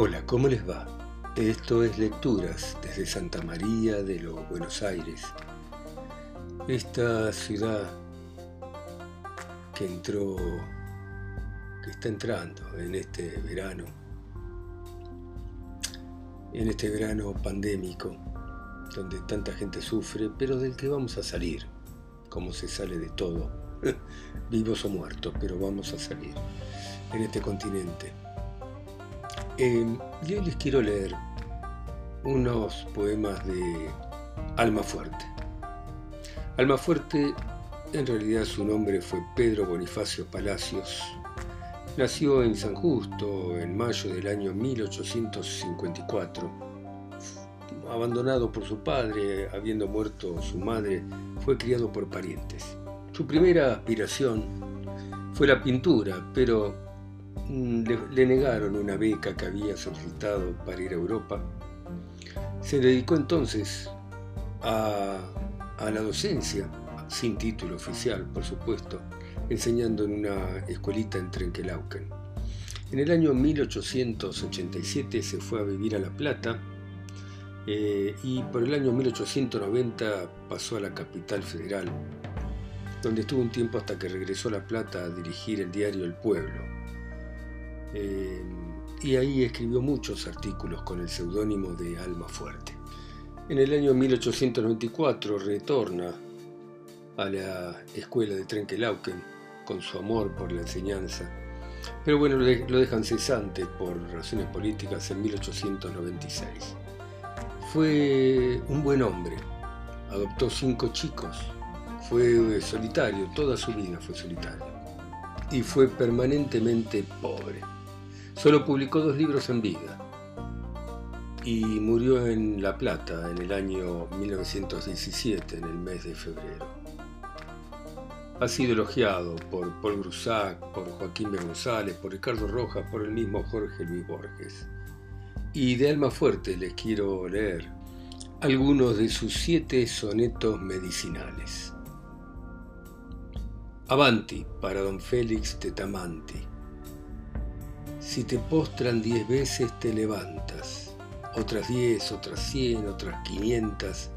Hola, ¿cómo les va? Esto es Lecturas desde Santa María de los Buenos Aires. Esta ciudad que entró, que está entrando en este verano, en este verano pandémico, donde tanta gente sufre, pero del que vamos a salir, como se sale de todo, vivos o muertos, pero vamos a salir en este continente. Eh, yo les quiero leer unos poemas de Alma Fuerte. Alma en realidad su nombre fue Pedro Bonifacio Palacios. Nació en San Justo en mayo del año 1854. Abandonado por su padre, habiendo muerto su madre, fue criado por parientes. Su primera aspiración fue la pintura, pero Mm, le, negaron una beca que había solicitado para ir a Europa. Se dedicó entonces a, la docencia, sin título oficial, por supuesto, enseñando en una escuelita en Trenquelauquen. En el año 1887 se fue a vivir a La Plata eh, y por el año 1890 pasó a la capital federal, donde estuvo un tiempo hasta que regresó a La Plata a dirigir el diario El Pueblo. Eh, y ahí escribió muchos artículos con el seudónimo de Alma Fuerte. En el año 1894 retorna a la escuela de Trenquelauquen con su amor por la enseñanza, pero bueno, lo dejan cesante por razones políticas en 1896. Fue un buen hombre, adoptó cinco chicos, fue solitario, toda su vida fue solitario, y fue permanentemente pobre. Solo publicó dos libros en vida y murió en La Plata en el año 1917, en el mes de febrero. Ha sido elogiado por Paul Grusac, por Joaquín B. González, por Ricardo Rojas, por el mismo Jorge Luis Borges. Y de alma fuerte les quiero leer algunos de sus siete sonetos medicinales. Avanti para don Félix de Tamanti. Si te postran diez veces te levantas, otras diez, otras cien, otras quinientas.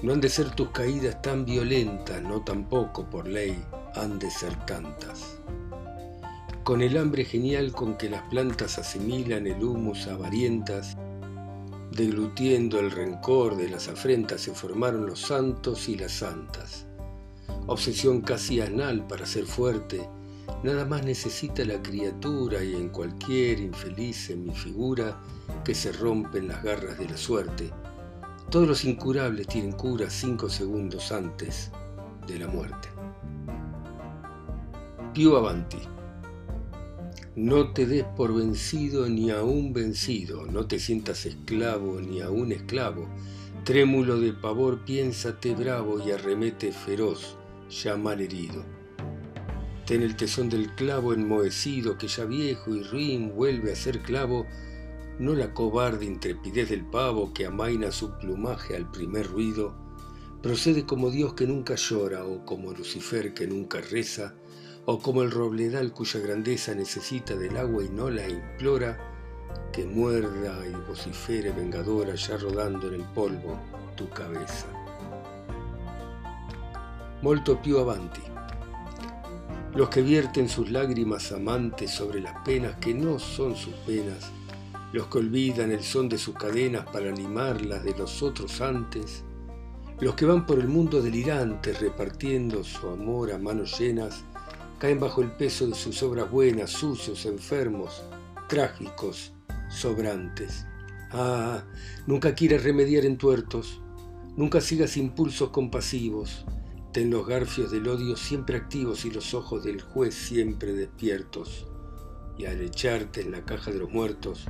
No han de ser tus caídas tan violentas, no tampoco por ley han de ser tantas. Con el hambre genial con que las plantas asimilan el humus avarientas, deglutiendo el rencor de las afrentas se formaron los santos y las santas. Obsesión casi anal para ser fuerte, Nada más necesita la criatura y en cualquier infeliz mi figura que se rompen las garras de la suerte. Todos los incurables tienen cura cinco segundos antes de la muerte. Pío Avanti. No te des por vencido ni aún vencido, no te sientas esclavo ni aún esclavo. Trémulo de pavor, piénsate bravo y arremete feroz, ya mal herido Ten el tesón del clavo enmohecido que ya viejo y ruin vuelve a ser clavo, no la cobarde intrepidez del pavo que amaina su plumaje al primer ruido, procede como Dios que nunca llora, o como Lucifer que nunca reza, o como el robledal cuya grandeza necesita del agua y no la implora, que muerda y vocifere vengadora ya rodando en el polvo tu cabeza. Molto più avanti los que vierten sus lágrimas amantes sobre las penas que no son sus penas, los que olvidan el son de sus cadenas para animarlas de los otros antes, los que van por el mundo delirantes repartiendo su amor a manos llenas, caen bajo el peso de sus obras buenas, sucios, enfermos, trágicos, sobrantes. Ah, nunca quieras remediar en tuertos, nunca sigas impulsos compasivos, Ten los garfios del odio siempre activos y los ojos del juez siempre despiertos. Y al echarte en la caja de los muertos,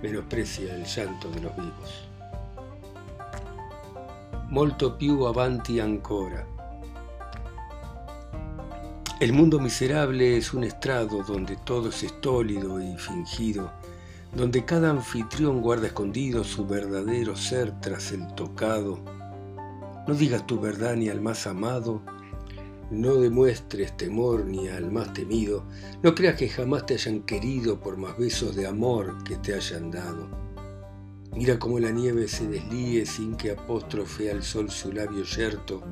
menosprecia el llanto de los vivos. Molto più avanti ancora. El mundo miserable es un estrado donde todo es estólido y fingido, donde cada anfitrión guarda escondido su verdadero ser tras el tocado no digas tu verdad ni al más amado, No demuestres temor ni al más temido, no creas que jamás te hayan querido por más besos de amor que te hayan dado. Mira cómo la nieve se deslíe sin que apóstrofe al sol su labio yerto,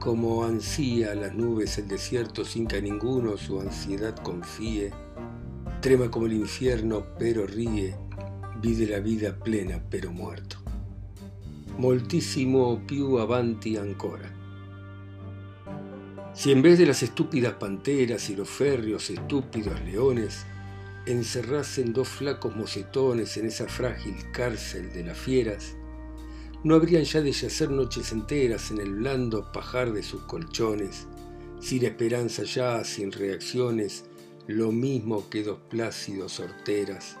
como ansía las nubes el desierto sin que a ninguno su ansiedad confíe. Trema como el infierno, pero ríe, vide la vida plena, pero muerto. Moltísimo più avanti ancora. Si en vez de las estúpidas panteras y los férreos estúpidos leones, encerrasen dos flacos mocetones en esa frágil cárcel de las fieras, no habrían ya de yacer noches enteras en el blando pajar de sus colchones, sin esperanza ya, sin reacciones, lo mismo que dos plácidos horteras,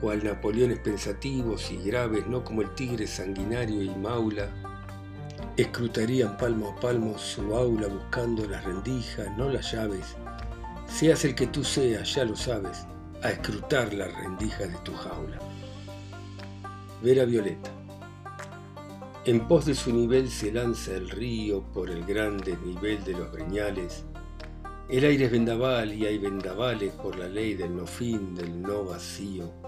cual Napoleones pensativos y graves, no como el tigre sanguinario y maula, escrutarían palmo a palmo su aula buscando las rendijas, no las llaves, Seas el que tú seas, ya lo sabes, a escrutar la rendija de tu jaula. Vera Violeta. En pos de su nivel se lanza el río por el grande nivel de los breñales. El aire es vendaval y hay vendavales por la ley del no fin, del no vacío.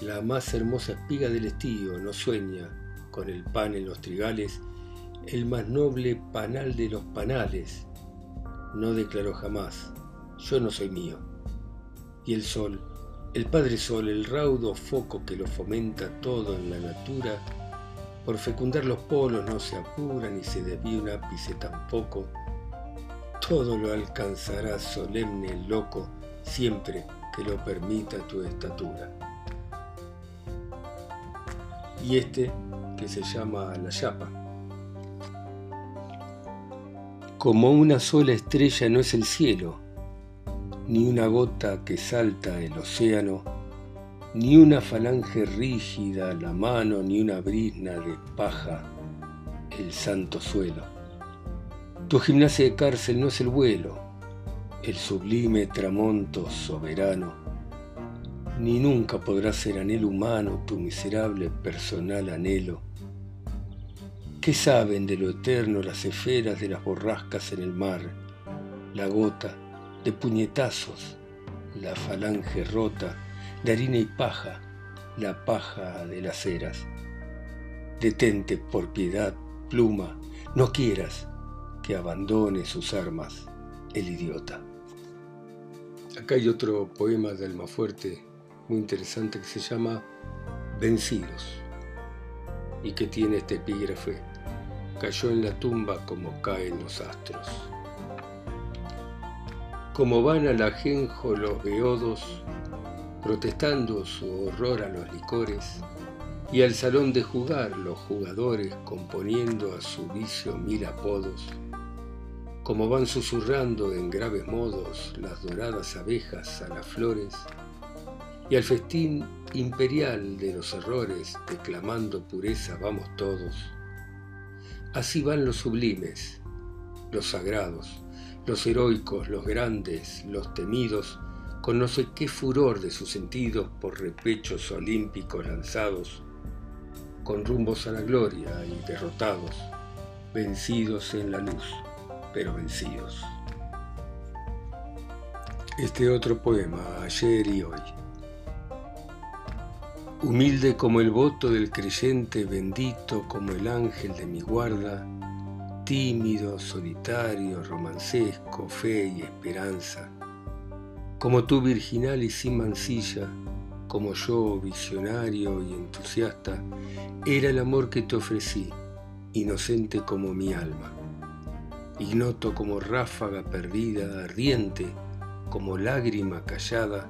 La más hermosa espiga del estío no sueña con el pan en los trigales, el más noble panal de los panales no declaró jamás, yo no soy mío. Y el sol, el Padre Sol, el raudo foco que lo fomenta todo en la natura, por fecundar los polos no se apura ni se desvía un ápice tampoco, todo lo alcanzará solemne, loco, siempre que lo permita tu estatura. Y este, que se llama la chapa, como una sola estrella no es el cielo, ni una gota que salta el océano, ni una falange rígida la mano, ni una brisna de paja el santo suelo. Tu gimnasia de cárcel no es el vuelo, el sublime tramonto soberano, ni nunca podrá ser anhelo humano tu miserable personal anhelo ¿Qué saben de lo eterno las esferas de las borrascas en el mar? La gota de puñetazos, la falange rota de harina y paja, la paja de las eras. Detente por piedad, pluma, no quieras que abandone sus armas el idiota. Acá hay otro poema de Almafuerte muy interesante que se llama Vencidos y que tiene este epígrafe cayó en la tumba como caen los astros. Como van al ajenjo los beodos, protestando su horror a los licores, y al salón de jugar los jugadores componiendo a su vicio mil apodos, como van susurrando en graves modos las doradas abejas a las flores, y al festín imperial de los errores, declamando pureza vamos todos, Así van los sublimes, los sagrados, los heroicos, los grandes, los temidos, con no sé qué furor de sus sentidos por repechos olímpicos lanzados, con rumbos a la gloria y derrotados, vencidos en la luz, pero vencidos. Este otro poema, ayer y hoy. Humilde como el voto del creyente, bendito como el ángel de mi guarda, tímido, solitario, romancesco, fe y esperanza. Como tú virginal y sin mancilla, como yo visionario y entusiasta, era el amor que te ofrecí, inocente como mi alma. Ignoto como ráfaga perdida, ardiente, como lágrima callada,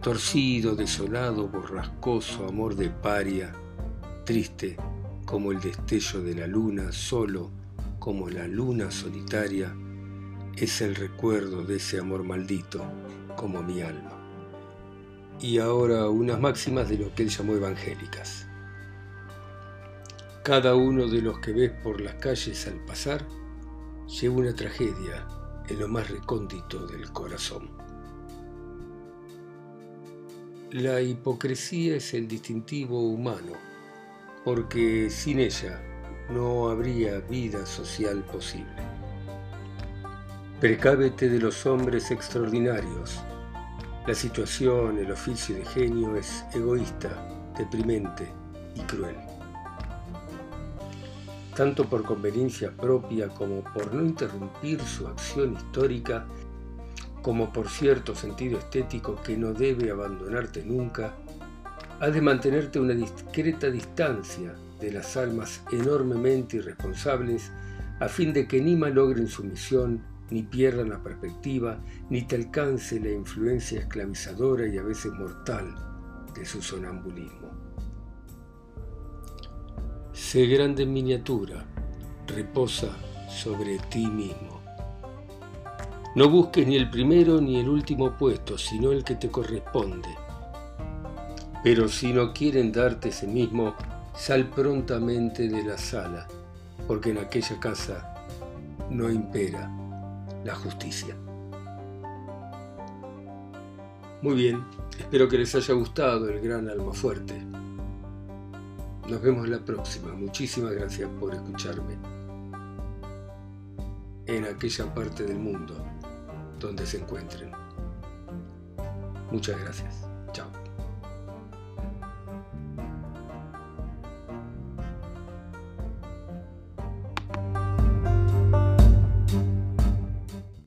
torcido, desolado, borrascoso, amor de paria, triste como el destello de la luna, solo como la luna solitaria, es el recuerdo de ese amor maldito como mi alma. Y ahora unas máximas de lo que él llamó evangélicas. Cada uno de los que ves por las calles al pasar lleva una tragedia en lo más recóndito del corazón. La hipocresía es el distintivo humano, porque sin ella no habría vida social posible. Precávete de los hombres extraordinarios. La situación, el oficio de genio es egoísta, deprimente y cruel. Tanto por conveniencia propia como por no interrumpir su acción histórica, como por cierto sentido estético que no debe abandonarte nunca, has de mantenerte una discreta distancia de las almas enormemente irresponsables a fin de que ni malogren su misión, ni pierdan la perspectiva, ni te alcance la influencia esclavizadora y a veces mortal de su sonambulismo. Sé grande en miniatura, reposa sobre ti mismo. No busques ni el primero ni el último puesto, sino el que te corresponde. Pero si no quieren darte ese mismo, sal prontamente de la sala, porque en aquella casa no impera la justicia. Muy bien, espero que les haya gustado el gran alma fuerte. Nos vemos la próxima. Muchísimas gracias por escucharme en aquella parte del mundo donde se encuentren. Muchas gracias.